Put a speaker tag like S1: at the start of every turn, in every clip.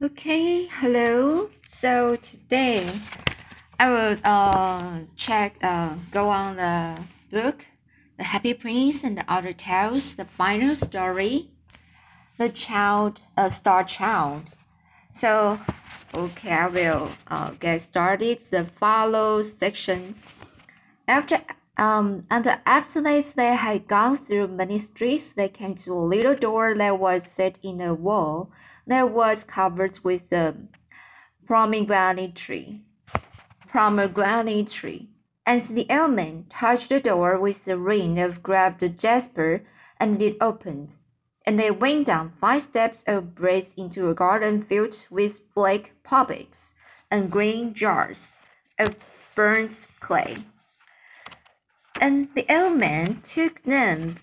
S1: Okay, hello. So today I will uh check uh go on the book The Happy Prince and the Other Tales, the final story, The Child uh Star Child. So okay, I will uh get started the follow section. After um under abstinence they had gone through many streets, they came to a little door that was set in a wall that was covered with a pomegranate tree. Pomegranate tree. As the man touched the door with the ring of grabbed jasper, and it opened, and they went down five steps of braes into a garden filled with black poppies and green jars of burnt clay. And the old man took them,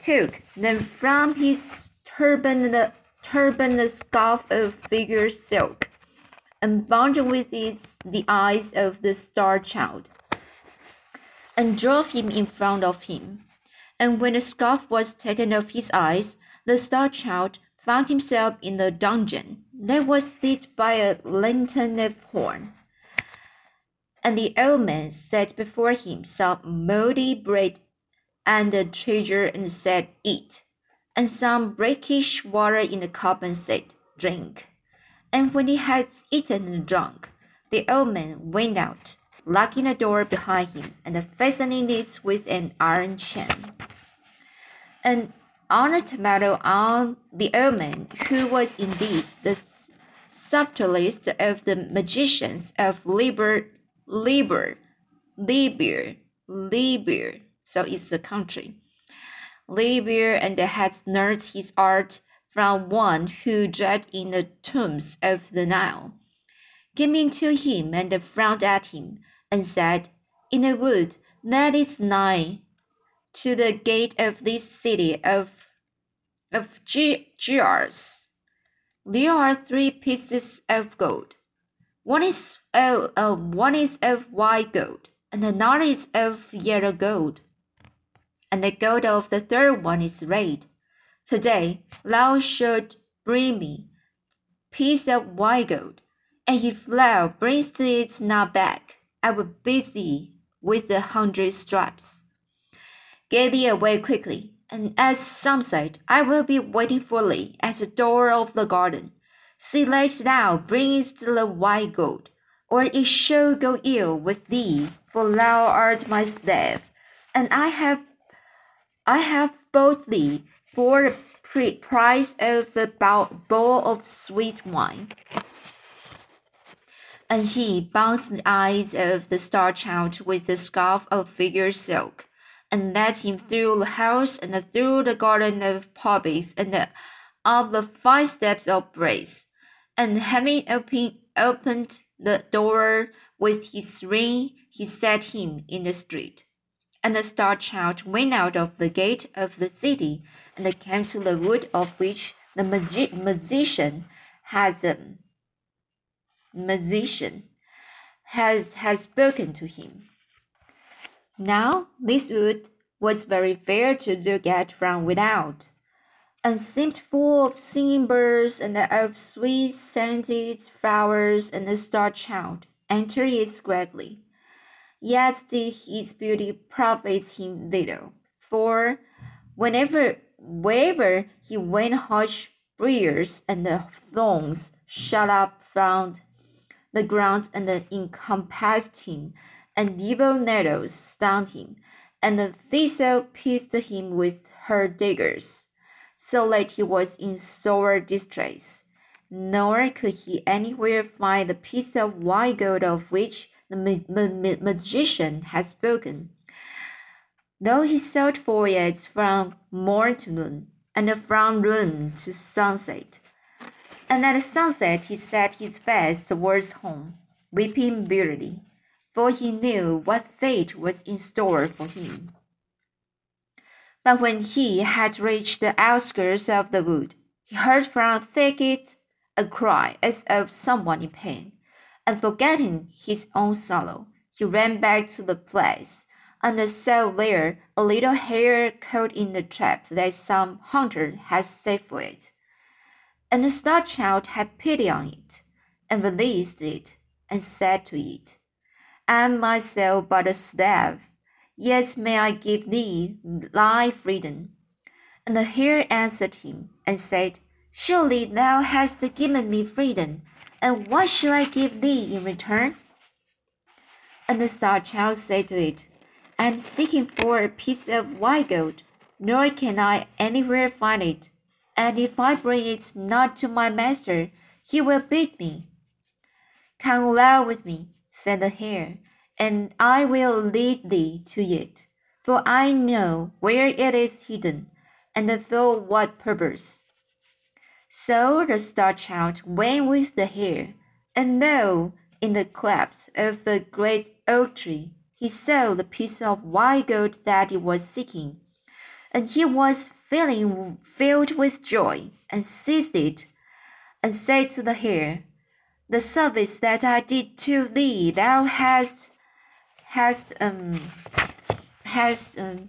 S1: took them from his turban turban a scarf of figured silk, and bound with it the eyes of the star child, and drove him in front of him. And when the scarf was taken off his eyes, the star child found himself in the dungeon that was lit by a lantern of horn. And the old man set before him some moldy bread and a treasure and said, Eat and some brackish water in the cup and said, Drink. And when he had eaten and drunk, the old man went out, locking the door behind him and fastening it with an iron chain. And on a tomato on the old man, who was indeed the subtlest of the magicians of Liber, Liber, Libya, Libya, so it's a country Libya and had learned his art from one who dwelt in the tombs of the Nile, came into him and frowned at him, and said, In a wood that is nigh to the gate of this city of of jars, there are three pieces of gold. One is of uh, one is of white gold, and another is of yellow gold and the gold of the third one is red. Today thou shalt bring me piece of white gold, and if thou bringest it not back, I will beat thee with the hundred stripes. Get thee away quickly, and at sunset I will be waiting for thee at the door of the garden. See that thou bringest the white gold, or it shall go ill with thee, for thou art my slave, and I have I have thee for the price of a bowl of sweet wine. And he bound the eyes of the star child with the scarf of figure silk, and led him through the house and through the garden of poppies and up the five steps of braes. And having open, opened the door with his ring, he set him in the street. And the star child went out of the gate of the city and came to the wood of which the magi magician has um, magician has has spoken to him. Now this wood was very fair to look at from without, and seemed full of singing birds and of sweet scented flowers, and the star child entered it gladly. Yet did his beauty profit him little, for whenever wherever he went harsh briars and the thorns shot up from the ground and encompassed him, and evil nettles stung him, and the thistle pierced him with her daggers, so that he was in sore distress, nor could he anywhere find the piece of white gold of which the ma ma magician had spoken. Though he sought for it from morn to moon, and from noon to sunset, and at sunset he set his face towards home, weeping bitterly, for he knew what fate was in store for him. But when he had reached the outskirts of the wood, he heard from a thicket a cry as of someone in pain and forgetting his own sorrow, he ran back to the place, and saw there a little hare caught in the trap that some hunter had set for it. And the star child had pity on it, and released it, and said to it, I am myself but a slave, yet may I give thee thy freedom. And the hare answered him, and said, Surely thou hast given me freedom, and what shall I give thee in return? And the star child said to it, I am seeking for a piece of white gold, nor can I anywhere find it and if I bring it not to my master, he will beat me. Come along with me, said the hare, and I will lead thee to it, for I know where it is hidden, and for what purpose. So the star child went with the hare, and lo, in the cleft of a great oak tree, he saw the piece of white gold that he was seeking, and he was feeling filled with joy, and seized it, and said to the hare, The service that I did to thee thou hast hast um hast um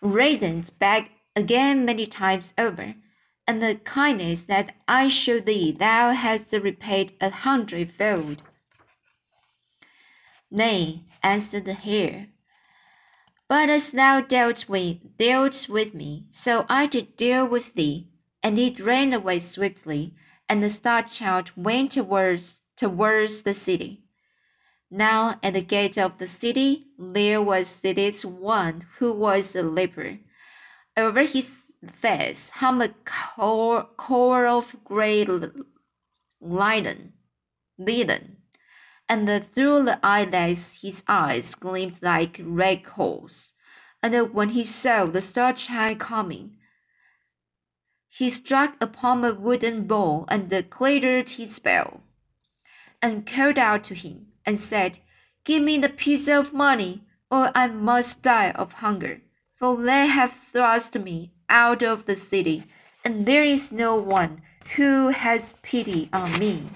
S1: reddened back again many times over, and the kindness that I showed thee thou hast repaid a hundredfold. Nay, answered the hare, but as thou dealt with, dealt with me, so I did deal with thee. And it ran away swiftly, and the star child went towards towards the city. Now at the gate of the city there was seated one who was a leper. Over his face hung a core, core of grey linen, linen and through the eyelids his eyes gleamed like red coals. And when he saw the star child coming, he struck upon a wooden bowl and clattered his bell, and called out to him, and said, Give me the piece of money, or I must die of hunger. For they have thrust me out of the city, and there is no one who has pity on me.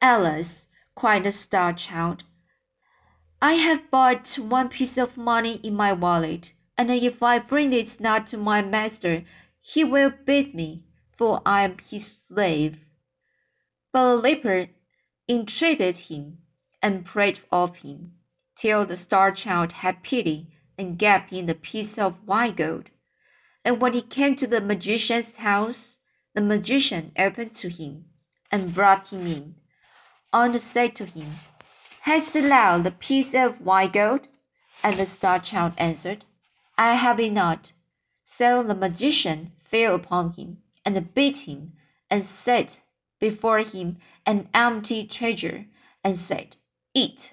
S1: Alice, cried the star child, I have but one piece of money in my wallet, and if I bring it not to my master, he will beat me, for I am his slave. But the leper entreated him and prayed of him, till the star child had pity and gave him the piece of white gold. And when he came to the magician's house, the magician opened to him and brought him in and said to him, Hast thou the piece of white gold? And the star child answered, I have it not. So the magician fell upon him and beat him and set before him an empty treasure and said, Eat,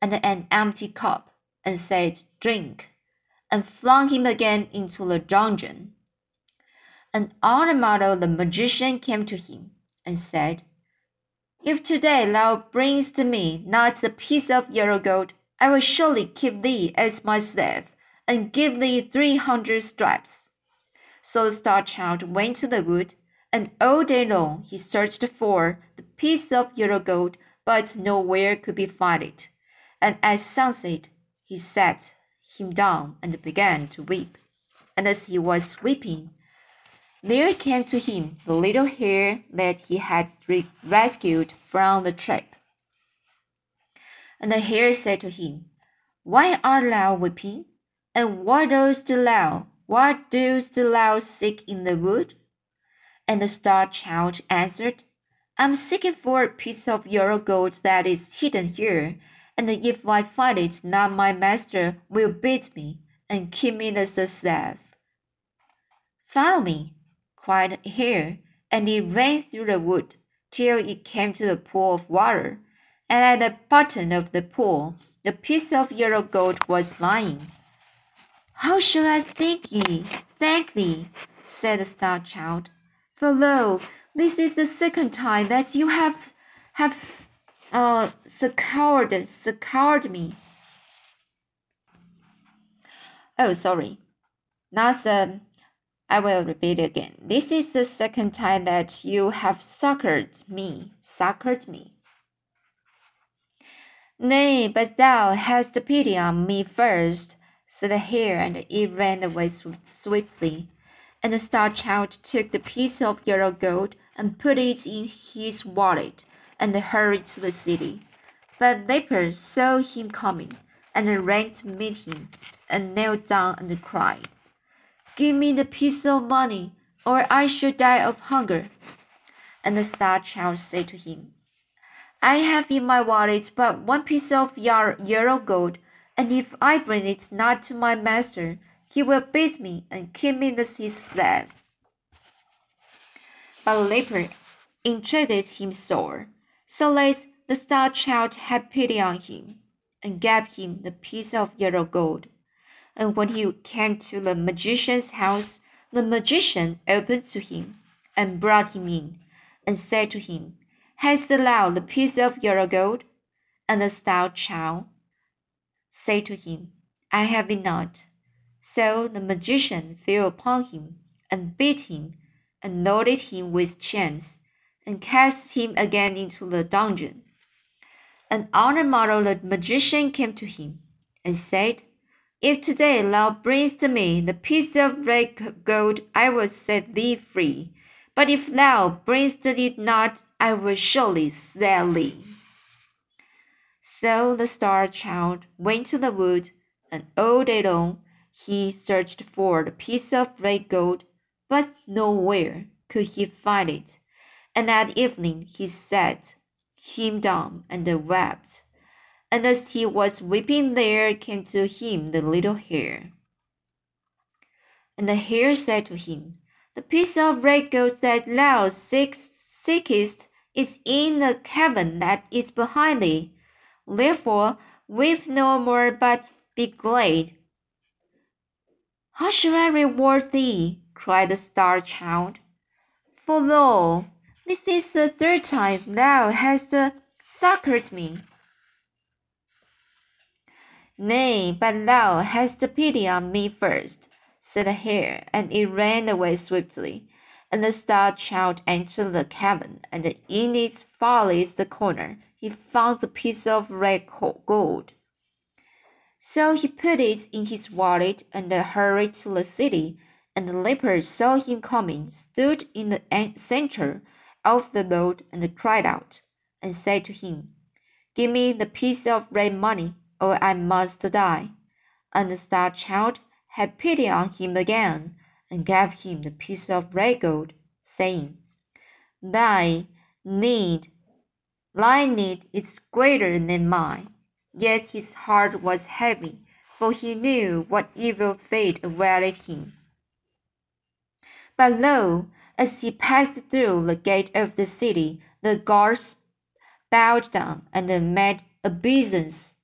S1: and an empty cup and said, Drink, and flung him again into the dungeon. And on the morrow the magician came to him and said, if today thou bringest me not the piece of yellow gold, I will surely keep thee as my slave, and give thee three hundred stripes. So the star child went to the wood, and all day long he searched for the piece of yellow gold, but nowhere could he find it. And at sunset he sat him down and began to weep. And as he was weeping, there came to him the little hare that he had rescued from the trap. And the hare said to him, Why art thou weeping? And what dost thou, what dost thou seek in the wood? And the star child answered, I am seeking for a piece of yellow gold that is hidden here, and if I find it not, my master will beat me and keep me as a slave. Follow me, cried Hare, and it ran through the wood till it came to a pool of water, and at the bottom of the pool the piece of yellow gold was lying. How shall I thank thee, thank thee? said the star child. For lo, this is the second time that you have have uh, succored succored me. Oh, sorry. That's um, I will repeat again. This is the second time that you have succored me, succored me. Nay, but thou hast pity on me first, said the hare, and it ran away swiftly. And the star child took the piece of yellow gold and put it in his wallet and hurried to the city. But Leper saw him coming and ran to meet him and knelt down and cried, Give me the piece of money, or I shall die of hunger. And the star child said to him, I have in my wallet but one piece of yellow gold, and if I bring it not to my master, he will beat me and keep me as his slave. But leper entreated him sore, so that the star child had pity on him, and gave him the piece of yellow gold. And when he came to the magician's house, the magician opened to him, and brought him in, and said to him, Hast thou the piece of yellow gold? And the star child said to him, I have it not. So the magician fell upon him, and beat him, and loaded him with chains, and cast him again into the dungeon. The morrow the magician came to him, and said, If today thou bringest me the piece of red gold, I will set thee free. But if thou bringest it not, I will surely slay thee. So the star child went to the wood, and all day long he searched for the piece of red gold, but nowhere could he find it. And at evening he sat him down and wept. And as he was weeping, there came to him the little hare. And the hare said to him, The piece of red gold that thou seekest is in the cavern that is behind thee. Therefore, weep no more, but be glad. How shall I reward thee? cried the star child. For lo, this is the third time thou hast succored me. Nay, but thou hast pity on me first, said the hare, and it ran away swiftly and the star child entered the cavern, and in its farthest corner he found the piece of red gold. So he put it in his wallet and hurried to the city. And the leper saw him coming, stood in the center of the road, and cried out, and said to him, Give me the piece of red money, or I must die. And the star child had pity on him again and gave him the piece of red gold, saying, Thy need, thy need is greater than mine. Yet his heart was heavy, for he knew what evil fate awaited him. But lo, as he passed through the gate of the city, the guards bowed down and made obeisance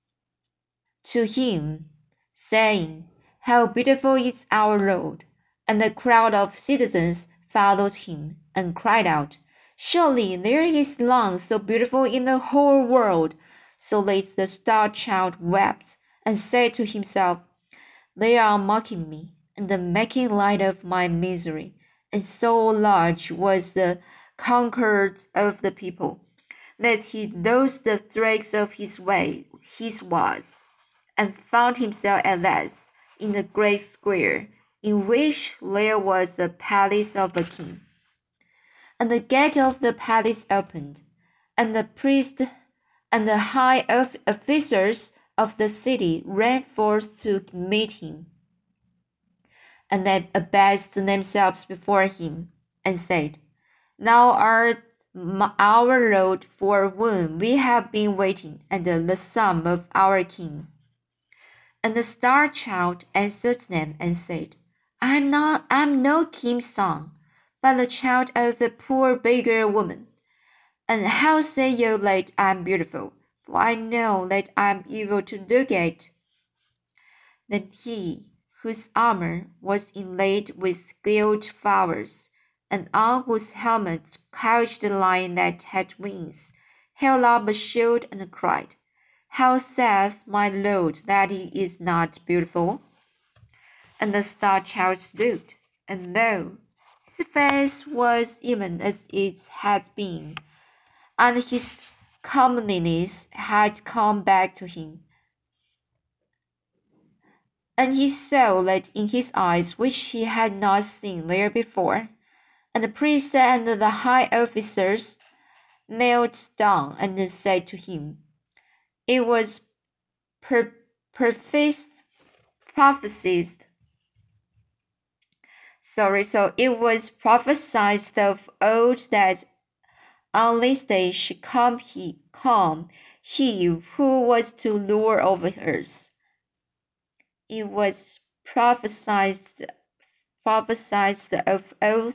S1: to him, saying, How beautiful is our Lord! and a crowd of citizens followed him and cried out, Surely there is none so beautiful in the whole world. So that the star child wept and said to himself, They are mocking me and making light of my misery. And so large was the concord of the people that he lost the threads of his way, his words, and found himself at last in the great square in which there was the palace of a king. And the gate of the palace opened, and the priest and the high officers of the city ran forth to meet him. And they abased themselves before him, and said, Thou art our Lord for whom we have been waiting, and the son of our king. And the star child answered them and said, I'm not I'm no king's son, but the child of a poor beggar woman. And how say you that I'm beautiful? For I know that I'm evil to look at. Then he, whose armor was inlaid with gilt flowers, and on whose helmet couched the lion that had wings, held up a shield and cried, How saith my lord that he is not beautiful? and the star child looked, and lo, his face was even as it had been, and his comeliness had come back to him. And he saw light in his eyes which he had not seen there before. And the priest and the high officers knelt down and said to him, It was per- prophesied. Sorry, so it was prophesied of old that on this day should come he come he who was to lord over us. It was prophesied prophesied of old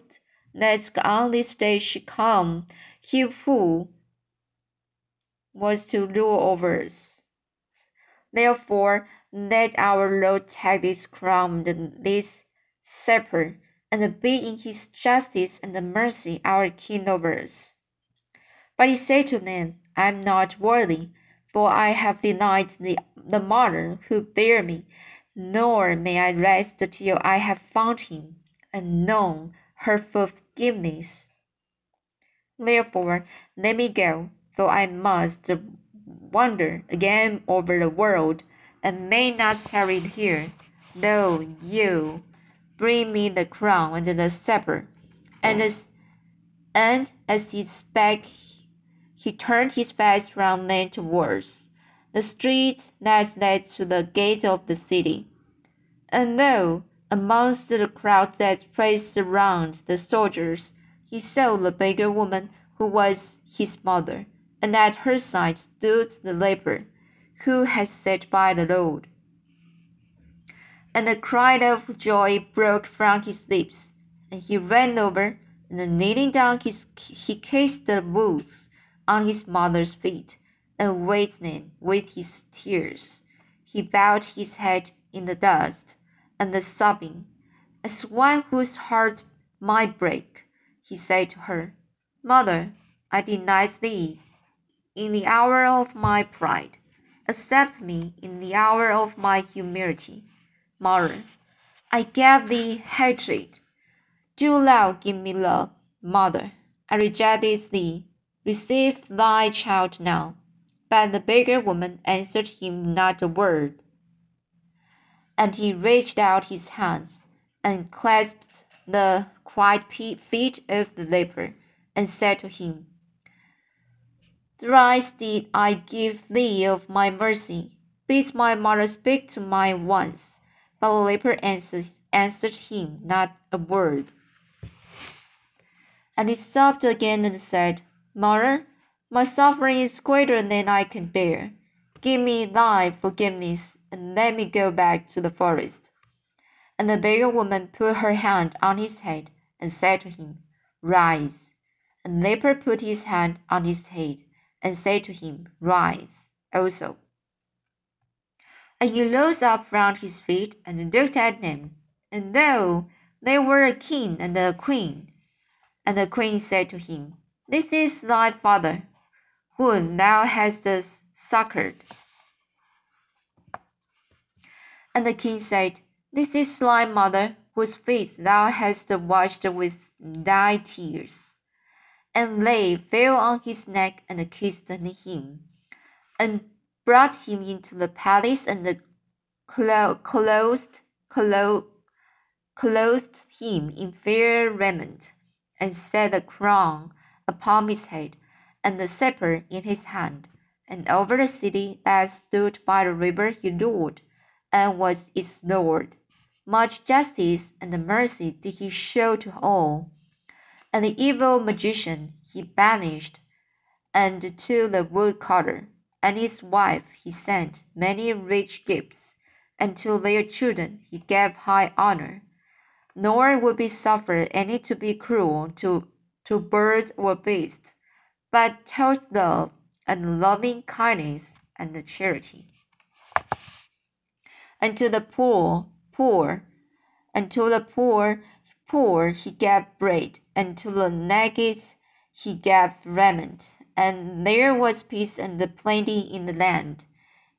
S1: that on this day should come he who was to rule over us. Therefore, let our Lord take this crown and this scepter, and be in his justice and mercy our king over us. But he said to them, I am not worthy, for I have denied the, the mother who bare me, nor may I rest till I have found him and known her forgiveness. Therefore, let me go, though I must wander again over the world, and may not tarry here, though you bring me the crown and the scepter. And as, and as he spake, he turned his face round them towards the street that led to the gate of the city. And lo, amongst the crowd that pressed around the soldiers, he saw the beggar woman who was his mother, and at her side stood the leper who had sat by the Lord. And a cry of joy broke from his lips, and he ran over, and kneeling down, his, he kissed the wounds on his mother's feet, and wet them with his tears. He bowed his head in the dust, and sobbing, as one whose heart might break, he said to her, Mother, I denied thee in the hour of my pride. Accept me in the hour of my humility. Mother, I gave thee hatred. Do thou give me love. Mother, I rejected thee. Receive thy child now. But the beggar woman answered him not a word. And he reached out his hands and clasped the quiet feet of the leper and said to him, Thrice did I give thee of my mercy. Bid my mother speak to my once. But the leper answered, answered him not a word. And he sobbed again and said, Mother, my suffering is greater than I can bear. Give me thy forgiveness, and let me go back to the forest. And the beggar woman put her hand on his head and said to him, Rise. And the leper put his hand on his head and said to him, Rise also. And he rose up from his feet and looked at them, and lo, they were a king and a queen. And the queen said to him, This is thy father, whom thou hast succored. And the king said, This is thy mother, whose face thou hast washed with thy tears and they fell on his neck and kissed him, and brought him into the palace and clo clothed, clo clothed him in fair raiment, and set a crown upon his head, and the scepter in his hand. And over the city that stood by the river he ruled, and was its lord. Much justice and mercy did he show to all and the evil magician he banished, and to the woodcutter and his wife he sent many rich gifts, and to their children he gave high honor. Nor would be suffered any to be cruel to, to bird or beast, but taught love and loving kindness and charity. And to the poor, poor, and to the poor poor he gave bread, and to the naked he gave raiment. And there was peace and plenty in the land.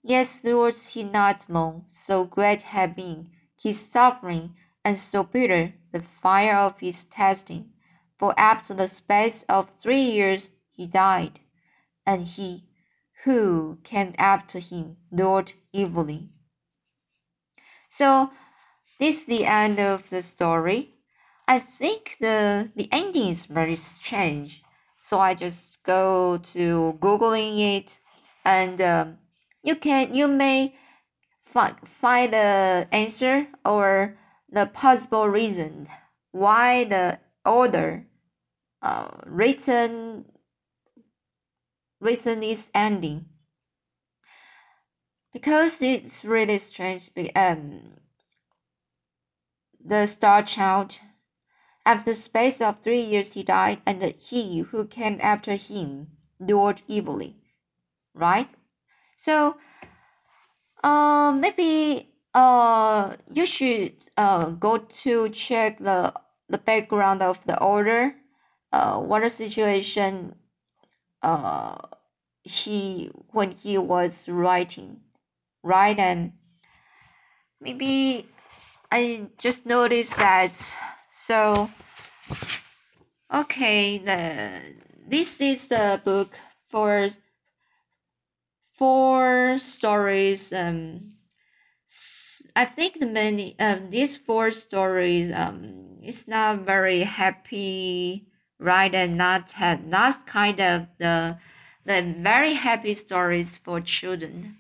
S1: Yet endured he not long, so great had been his suffering, and so bitter the fire of his testing. For after the space of three years he died, and he who came after him ruled evilly. So this is the end of the story. I think the the ending is very strange. So I just go to googling it, and um, you can you may find find the answer or the possible reason why the order uh, written written is ending because it's really strange. Um, the star child, after the space of three years, he died, and he who came after him ruled evilly. Right? So, uh, maybe uh, you should uh go to check the the background of the order, uh, what the situation, uh, he when he was writing right? And maybe I just noticed that. So, okay, the this is the book for four stories. Um, I think the many um these four stories um it's not very happy, right? And not had not kind of the the very happy stories for children.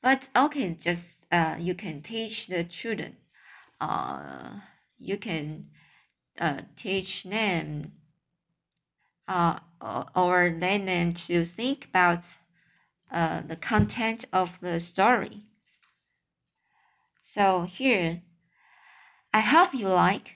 S1: But okay, just uh, you can teach the children. Uh, you can uh, teach them uh, or let them to think about uh, the content of the story. So here, I hope you like